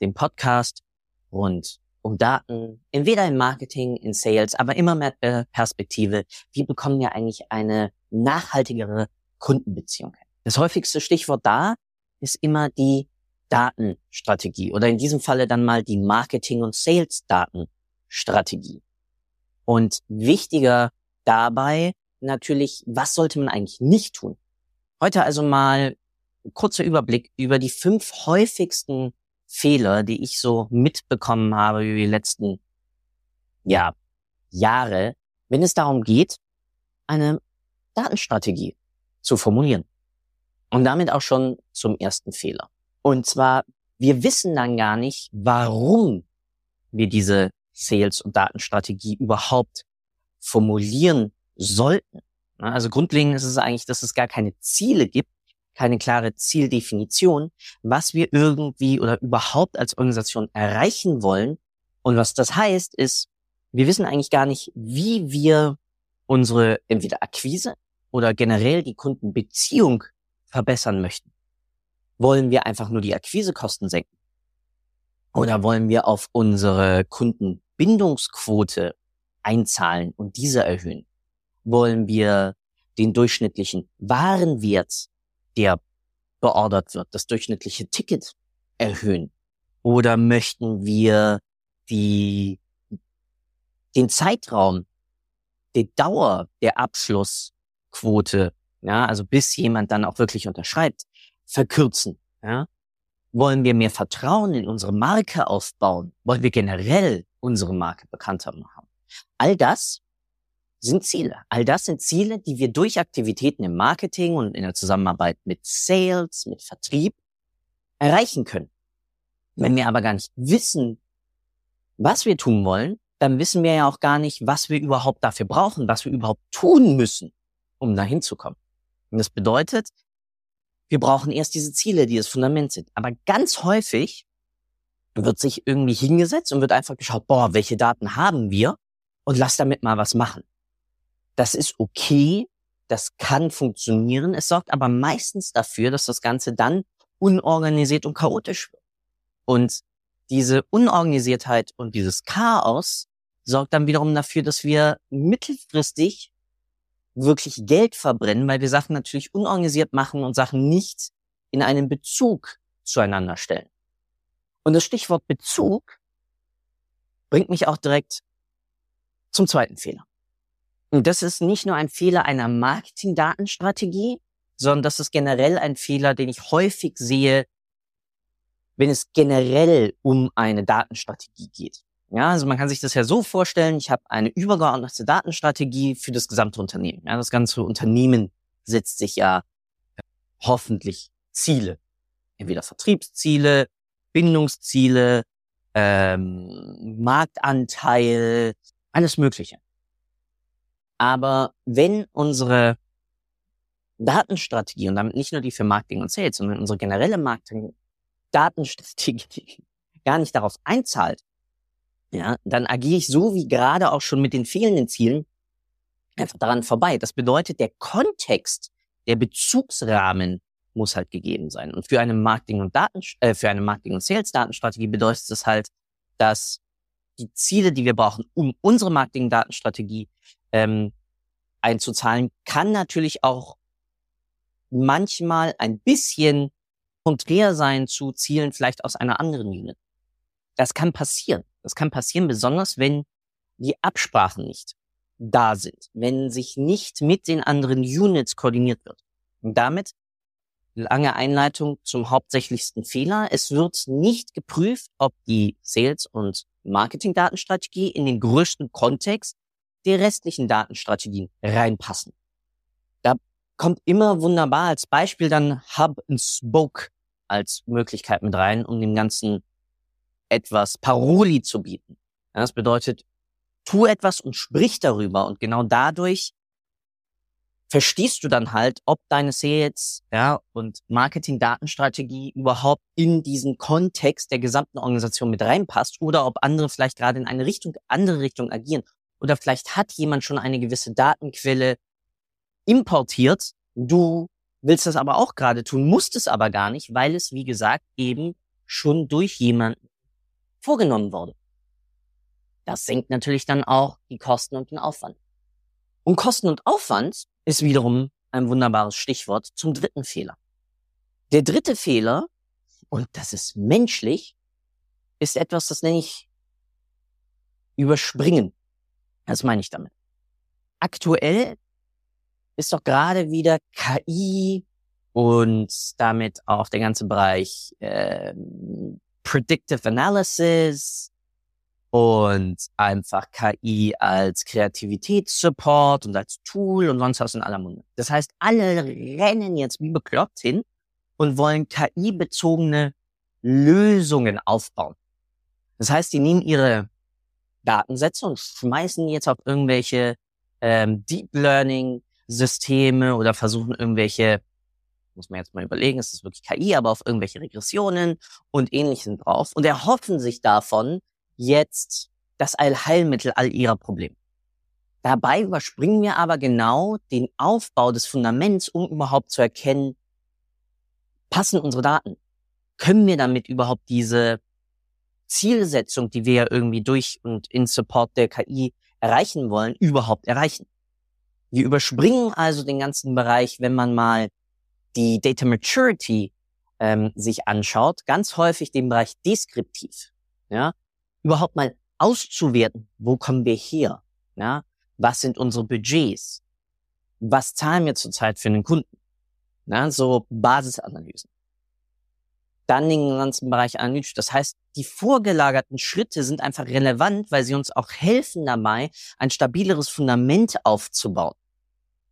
dem Podcast rund um Daten, entweder im Marketing, in Sales, aber immer mehr äh, Perspektive. Wie bekommen wir eigentlich eine nachhaltigere Kundenbeziehung? Das häufigste Stichwort da ist immer die Datenstrategie oder in diesem Falle dann mal die Marketing- und Sales-Datenstrategie. Und wichtiger dabei natürlich, was sollte man eigentlich nicht tun? Heute also mal ein kurzer Überblick über die fünf häufigsten Fehler, die ich so mitbekommen habe über die letzten ja, Jahre, wenn es darum geht, eine Datenstrategie zu formulieren. Und damit auch schon zum ersten Fehler. Und zwar, wir wissen dann gar nicht, warum wir diese Sales- und Datenstrategie überhaupt formulieren sollten. Also grundlegend ist es eigentlich, dass es gar keine Ziele gibt, keine klare Zieldefinition, was wir irgendwie oder überhaupt als Organisation erreichen wollen. Und was das heißt, ist, wir wissen eigentlich gar nicht, wie wir unsere entweder Akquise oder generell die Kundenbeziehung verbessern möchten. Wollen wir einfach nur die Akquisekosten senken? Oder wollen wir auf unsere Kundenbindungsquote einzahlen und diese erhöhen? Wollen wir den durchschnittlichen Warenwert der beordert wird, das durchschnittliche Ticket erhöhen? Oder möchten wir die, den Zeitraum, die Dauer der Abschlussquote, ja, also bis jemand dann auch wirklich unterschreibt, verkürzen? Ja? Wollen wir mehr Vertrauen in unsere Marke aufbauen? Wollen wir generell unsere Marke bekannter machen? All das sind Ziele. All das sind Ziele, die wir durch Aktivitäten im Marketing und in der Zusammenarbeit mit Sales, mit Vertrieb erreichen können. Wenn wir aber gar nicht wissen, was wir tun wollen, dann wissen wir ja auch gar nicht, was wir überhaupt dafür brauchen, was wir überhaupt tun müssen, um dahin zu kommen. Und das bedeutet, wir brauchen erst diese Ziele, die das Fundament sind. Aber ganz häufig wird sich irgendwie hingesetzt und wird einfach geschaut, boah, welche Daten haben wir? Und lass damit mal was machen. Das ist okay, das kann funktionieren. Es sorgt aber meistens dafür, dass das Ganze dann unorganisiert und chaotisch wird. Und diese Unorganisiertheit und dieses Chaos sorgt dann wiederum dafür, dass wir mittelfristig wirklich Geld verbrennen, weil wir Sachen natürlich unorganisiert machen und Sachen nicht in einen Bezug zueinander stellen. Und das Stichwort Bezug bringt mich auch direkt zum zweiten Fehler. Und das ist nicht nur ein Fehler einer Marketing-Datenstrategie, sondern das ist generell ein Fehler, den ich häufig sehe, wenn es generell um eine Datenstrategie geht. Ja, also man kann sich das ja so vorstellen, ich habe eine übergeordnete Datenstrategie für das gesamte Unternehmen. Ja, das ganze Unternehmen setzt sich ja hoffentlich Ziele. Entweder Vertriebsziele, Bindungsziele, ähm, Marktanteil, alles Mögliche. Aber wenn unsere Datenstrategie und damit nicht nur die für Marketing und Sales, sondern unsere generelle Marketing Datenstrategie gar nicht darauf einzahlt, ja, dann agiere ich so wie gerade auch schon mit den fehlenden Zielen einfach daran vorbei. Das bedeutet, der Kontext, der Bezugsrahmen muss halt gegeben sein. Und für eine Marketing und Daten, äh, für eine Marketing und Sales Datenstrategie bedeutet es halt, dass die Ziele, die wir brauchen, um unsere Marketing-Datenstrategie ähm, einzuzahlen, kann natürlich auch manchmal ein bisschen konträr sein zu Zielen vielleicht aus einer anderen Unit. Das kann passieren. Das kann passieren, besonders wenn die Absprachen nicht da sind, wenn sich nicht mit den anderen Units koordiniert wird. Und damit lange Einleitung zum hauptsächlichsten Fehler. Es wird nicht geprüft, ob die Sales- und Marketing-Datenstrategie in den größten Kontext der restlichen Datenstrategien reinpassen. Da kommt immer wunderbar als Beispiel dann Hub and Spoke als Möglichkeit mit rein, um dem Ganzen etwas Paroli zu bieten. Das bedeutet, tu etwas und sprich darüber und genau dadurch verstehst du dann halt, ob deine Sales ja, und Marketing-Datenstrategie überhaupt in diesen Kontext der gesamten Organisation mit reinpasst oder ob andere vielleicht gerade in eine Richtung, andere Richtung agieren. Oder vielleicht hat jemand schon eine gewisse Datenquelle importiert. Du willst das aber auch gerade tun, musst es aber gar nicht, weil es, wie gesagt, eben schon durch jemanden vorgenommen wurde. Das senkt natürlich dann auch die Kosten und den Aufwand. Und Kosten und Aufwand ist wiederum ein wunderbares Stichwort zum dritten Fehler. Der dritte Fehler, und das ist menschlich, ist etwas, das nenne ich überspringen. Was meine ich damit? Aktuell ist doch gerade wieder KI und damit auch der ganze Bereich äh, Predictive Analysis und einfach KI als Kreativitätssupport und als Tool und sonst was in aller Munde. Das heißt, alle rennen jetzt wie bekloppt hin und wollen KI-bezogene Lösungen aufbauen. Das heißt, die nehmen ihre Datensätze und schmeißen jetzt auf irgendwelche ähm, Deep Learning Systeme oder versuchen irgendwelche, muss man jetzt mal überlegen, ist das wirklich KI, aber auf irgendwelche Regressionen und ähnlichen drauf und erhoffen sich davon jetzt das Allheilmittel all ihrer Probleme. Dabei überspringen wir aber genau den Aufbau des Fundaments, um überhaupt zu erkennen, passen unsere Daten? Können wir damit überhaupt diese Zielsetzung, die wir ja irgendwie durch und in Support der KI erreichen wollen, überhaupt erreichen? Wir überspringen also den ganzen Bereich, wenn man mal die Data Maturity ähm, sich anschaut, ganz häufig den Bereich deskriptiv. Ja, überhaupt mal auszuwerten, wo kommen wir her? Ja, was sind unsere Budgets? Was zahlen wir zurzeit für einen Kunden? Ja, so Basisanalysen. Dann den ganzen Bereich Analytisch. Das heißt, die vorgelagerten Schritte sind einfach relevant, weil sie uns auch helfen dabei, ein stabileres Fundament aufzubauen.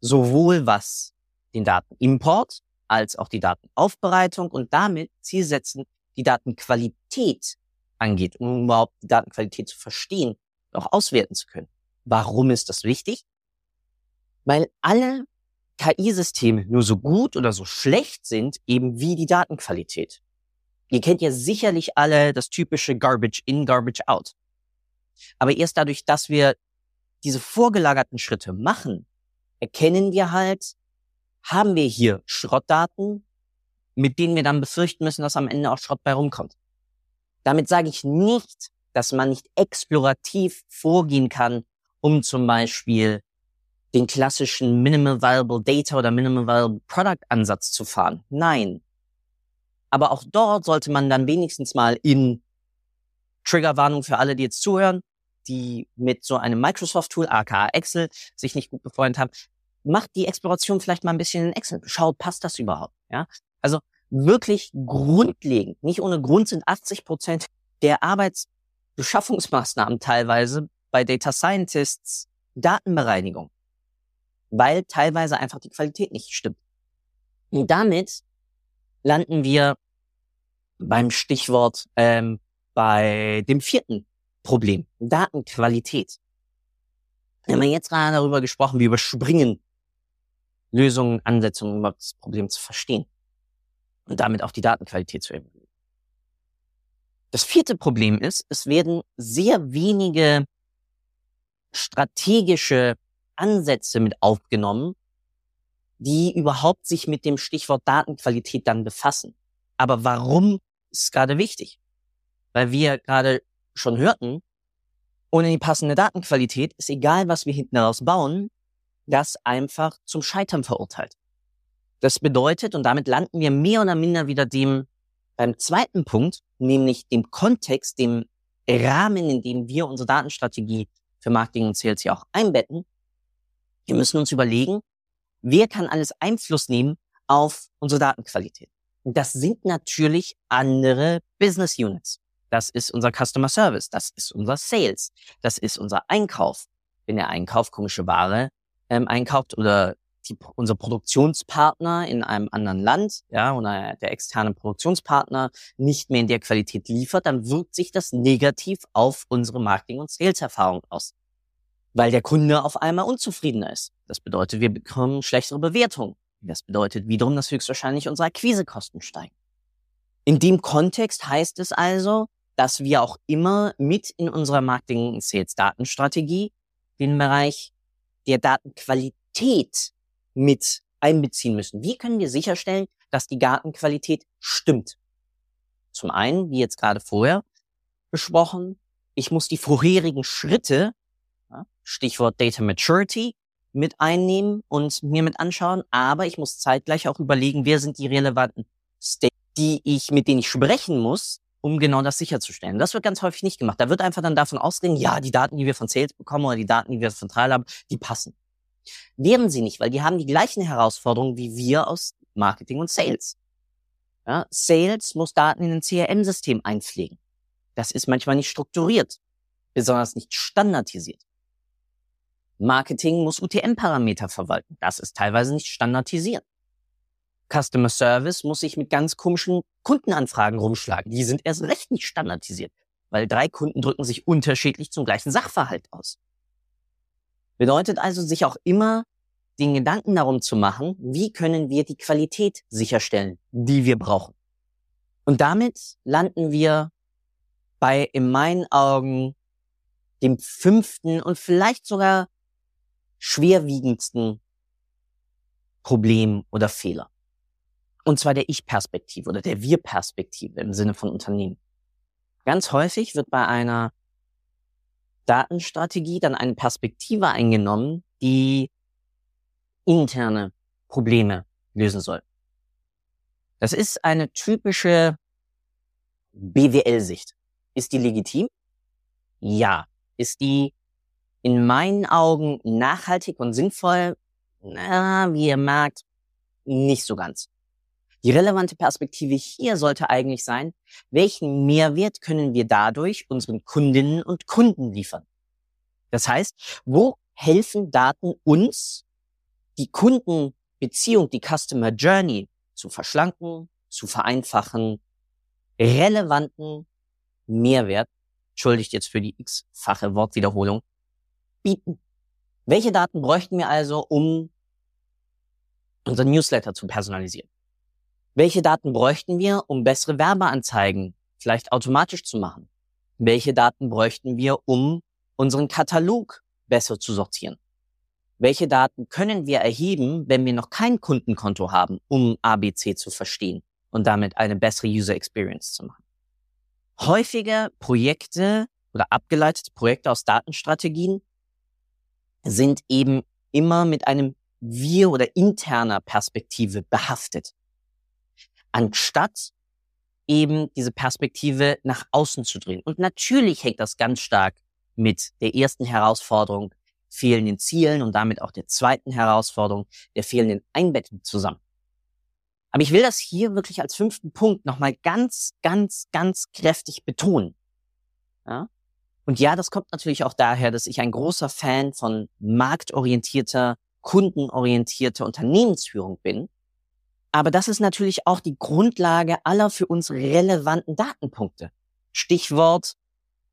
Sowohl was den Datenimport als auch die Datenaufbereitung und damit Zielsetzen die Datenqualität angeht, um überhaupt die Datenqualität zu verstehen und auch auswerten zu können. Warum ist das wichtig? Weil alle KI-Systeme nur so gut oder so schlecht sind, eben wie die Datenqualität. Ihr kennt ja sicherlich alle das typische Garbage in, Garbage out. Aber erst dadurch, dass wir diese vorgelagerten Schritte machen, erkennen wir halt, haben wir hier Schrottdaten, mit denen wir dann befürchten müssen, dass am Ende auch Schrott bei rumkommt. Damit sage ich nicht, dass man nicht explorativ vorgehen kann, um zum Beispiel den klassischen Minimal Viable Data oder Minimal Viable Product Ansatz zu fahren. Nein. Aber auch dort sollte man dann wenigstens mal in Triggerwarnung für alle, die jetzt zuhören, die mit so einem Microsoft-Tool, aka Excel, sich nicht gut befreundet haben, macht die Exploration vielleicht mal ein bisschen in Excel. Schaut, passt das überhaupt? Ja, also wirklich grundlegend, nicht ohne Grund sind 80 Prozent der Arbeitsbeschaffungsmaßnahmen teilweise bei Data Scientists Datenbereinigung, weil teilweise einfach die Qualität nicht stimmt. Und damit landen wir beim Stichwort ähm, bei dem vierten Problem, Datenqualität. Wir haben jetzt gerade darüber gesprochen, wir überspringen Lösungen, Ansetzungen, um das Problem zu verstehen und damit auch die Datenqualität zu erhöhen. Das vierte Problem ist, es werden sehr wenige strategische Ansätze mit aufgenommen, die überhaupt sich mit dem Stichwort Datenqualität dann befassen. Aber warum ist es gerade wichtig? Weil wir gerade schon hörten, ohne die passende Datenqualität ist egal, was wir hinten raus bauen, das einfach zum Scheitern verurteilt. Das bedeutet, und damit landen wir mehr oder minder wieder dem beim zweiten Punkt, nämlich dem Kontext, dem Rahmen, in dem wir unsere Datenstrategie für Marketing und Sales ja auch einbetten. Wir müssen uns überlegen, wer kann alles Einfluss nehmen auf unsere Datenqualität. Das sind natürlich andere Business Units. Das ist unser Customer Service, das ist unser Sales, das ist unser Einkauf. Wenn der Einkauf komische Ware ähm, einkauft oder die, unser Produktionspartner in einem anderen Land, ja, oder der externe Produktionspartner nicht mehr in der Qualität liefert, dann wirkt sich das negativ auf unsere Marketing- und Sales-Erfahrung aus. Weil der Kunde auf einmal unzufriedener ist. Das bedeutet, wir bekommen schlechtere Bewertungen. Das bedeutet wiederum, dass höchstwahrscheinlich unsere Akquisekosten steigen. In dem Kontext heißt es also, dass wir auch immer mit in unserer Marketing- und Sales-Datenstrategie den Bereich der Datenqualität mit einbeziehen müssen. Wie können wir sicherstellen, dass die Datenqualität stimmt? Zum einen, wie jetzt gerade vorher besprochen, ich muss die vorherigen Schritte, Stichwort Data Maturity, mit einnehmen und mir mit anschauen, aber ich muss zeitgleich auch überlegen, wer sind die relevanten States, die ich, mit denen ich sprechen muss, um genau das sicherzustellen. Das wird ganz häufig nicht gemacht. Da wird einfach dann davon ausgehen, ja, die Daten, die wir von Sales bekommen oder die Daten, die wir von Trial haben, die passen. Wären sie nicht, weil die haben die gleichen Herausforderungen wie wir aus Marketing und Sales. Ja, Sales muss Daten in ein CRM-System einpflegen. Das ist manchmal nicht strukturiert, besonders nicht standardisiert. Marketing muss UTM-Parameter verwalten. Das ist teilweise nicht standardisiert. Customer Service muss sich mit ganz komischen Kundenanfragen rumschlagen. Die sind erst recht nicht standardisiert, weil drei Kunden drücken sich unterschiedlich zum gleichen Sachverhalt aus. Bedeutet also, sich auch immer den Gedanken darum zu machen, wie können wir die Qualität sicherstellen, die wir brauchen. Und damit landen wir bei, in meinen Augen, dem fünften und vielleicht sogar schwerwiegendsten Problem oder Fehler. Und zwar der Ich-Perspektive oder der Wir-Perspektive im Sinne von Unternehmen. Ganz häufig wird bei einer Datenstrategie dann eine Perspektive eingenommen, die interne Probleme lösen soll. Das ist eine typische BWL-Sicht. Ist die legitim? Ja. Ist die in meinen Augen nachhaltig und sinnvoll? Na, wie ihr merkt, nicht so ganz. Die relevante Perspektive hier sollte eigentlich sein, welchen Mehrwert können wir dadurch unseren Kundinnen und Kunden liefern? Das heißt, wo helfen Daten uns, die Kundenbeziehung, die Customer Journey zu verschlanken, zu vereinfachen, relevanten Mehrwert, entschuldigt jetzt für die x-fache Wortwiederholung, bieten. Welche Daten bräuchten wir also, um unser Newsletter zu personalisieren? Welche Daten bräuchten wir, um bessere Werbeanzeigen vielleicht automatisch zu machen? Welche Daten bräuchten wir, um unseren Katalog besser zu sortieren? Welche Daten können wir erheben, wenn wir noch kein Kundenkonto haben, um ABC zu verstehen und damit eine bessere User Experience zu machen? Häufige Projekte oder abgeleitete Projekte aus Datenstrategien sind eben immer mit einem wir oder interner Perspektive behaftet anstatt eben diese Perspektive nach außen zu drehen. Und natürlich hängt das ganz stark mit der ersten Herausforderung, fehlenden Zielen und damit auch der zweiten Herausforderung, der fehlenden Einbettung zusammen. Aber ich will das hier wirklich als fünften Punkt nochmal ganz, ganz, ganz kräftig betonen. Ja? Und ja, das kommt natürlich auch daher, dass ich ein großer Fan von marktorientierter, kundenorientierter Unternehmensführung bin aber das ist natürlich auch die Grundlage aller für uns relevanten Datenpunkte. Stichwort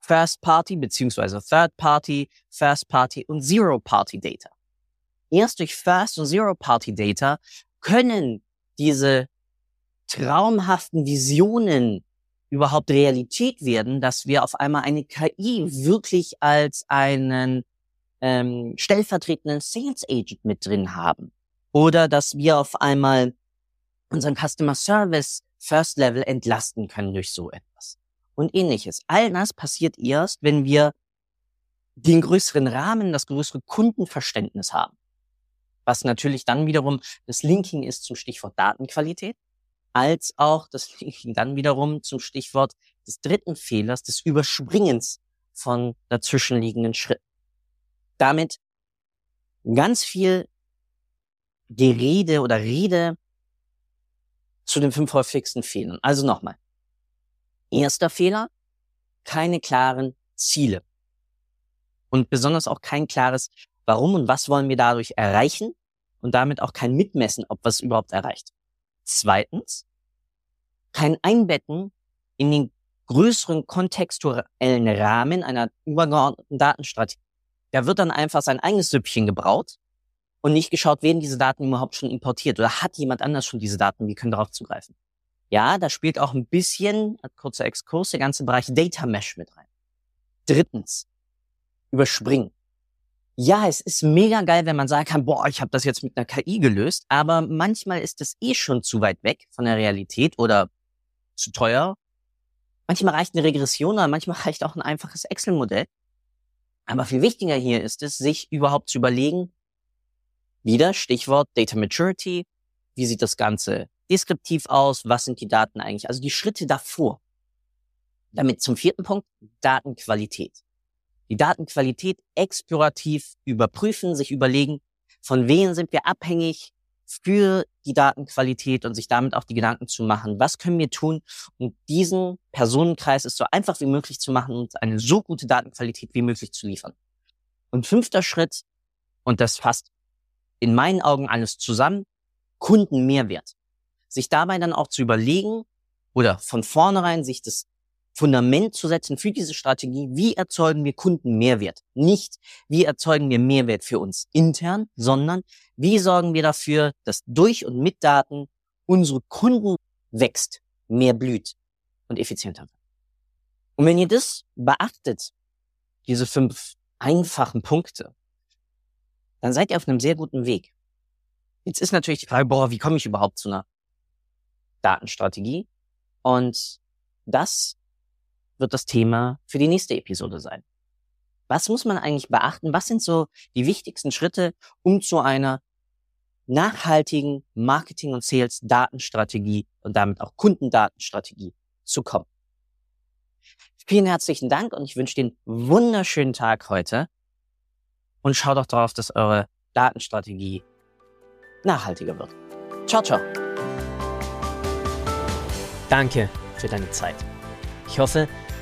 First Party beziehungsweise Third Party, First Party und Zero Party Data. Erst durch First und Zero Party Data können diese traumhaften Visionen überhaupt Realität werden, dass wir auf einmal eine KI wirklich als einen ähm, stellvertretenden Sales Agent mit drin haben. Oder dass wir auf einmal unseren Customer Service First Level entlasten können durch so etwas und ähnliches. All das passiert erst, wenn wir den größeren Rahmen, das größere Kundenverständnis haben. Was natürlich dann wiederum das Linking ist zum Stichwort Datenqualität, als auch das Linking dann wiederum zum Stichwort des dritten Fehlers, des Überspringens von dazwischenliegenden Schritten. Damit ganz viel Gerede oder Rede zu den fünf häufigsten Fehlern. Also nochmal. Erster Fehler, keine klaren Ziele. Und besonders auch kein klares, warum und was wollen wir dadurch erreichen und damit auch kein Mitmessen, ob was überhaupt erreicht. Zweitens, kein Einbetten in den größeren kontextuellen Rahmen einer übergeordneten Datenstrategie. Da wird dann einfach sein eigenes Süppchen gebraut und nicht geschaut, werden diese Daten überhaupt schon importiert oder hat jemand anders schon diese Daten, wir können darauf zugreifen. Ja, da spielt auch ein bisschen, kurzer Exkurs, der ganze Bereich Data Mesh mit rein. Drittens, überspringen. Ja, es ist mega geil, wenn man sagen kann, boah, ich habe das jetzt mit einer KI gelöst, aber manchmal ist es eh schon zu weit weg von der Realität oder zu teuer. Manchmal reicht eine Regression, aber manchmal reicht auch ein einfaches Excel-Modell. Aber viel wichtiger hier ist es, sich überhaupt zu überlegen, wieder Stichwort Data Maturity, wie sieht das Ganze deskriptiv aus, was sind die Daten eigentlich, also die Schritte davor. Damit zum vierten Punkt, Datenqualität. Die Datenqualität explorativ überprüfen, sich überlegen, von wem sind wir abhängig für die Datenqualität und sich damit auch die Gedanken zu machen, was können wir tun, um diesen Personenkreis es so einfach wie möglich zu machen und eine so gute Datenqualität wie möglich zu liefern. Und fünfter Schritt, und das fasst in meinen Augen alles zusammen, Kundenmehrwert. Sich dabei dann auch zu überlegen oder von vornherein sich das Fundament zu setzen für diese Strategie, wie erzeugen wir Kundenmehrwert? Nicht, wie erzeugen wir Mehrwert für uns intern, sondern wie sorgen wir dafür, dass durch und mit Daten unsere Kunden wächst, mehr blüht und effizienter wird. Und wenn ihr das beachtet, diese fünf einfachen Punkte, dann seid ihr auf einem sehr guten Weg. Jetzt ist natürlich die Frage, boah, wie komme ich überhaupt zu einer Datenstrategie? Und das wird das Thema für die nächste Episode sein. Was muss man eigentlich beachten? Was sind so die wichtigsten Schritte, um zu einer nachhaltigen Marketing- und Sales-Datenstrategie und damit auch Kundendatenstrategie zu kommen? Vielen herzlichen Dank und ich wünsche dir einen wunderschönen Tag heute und schau doch darauf, dass eure Datenstrategie nachhaltiger wird. Ciao, ciao. Danke für deine Zeit. Ich hoffe,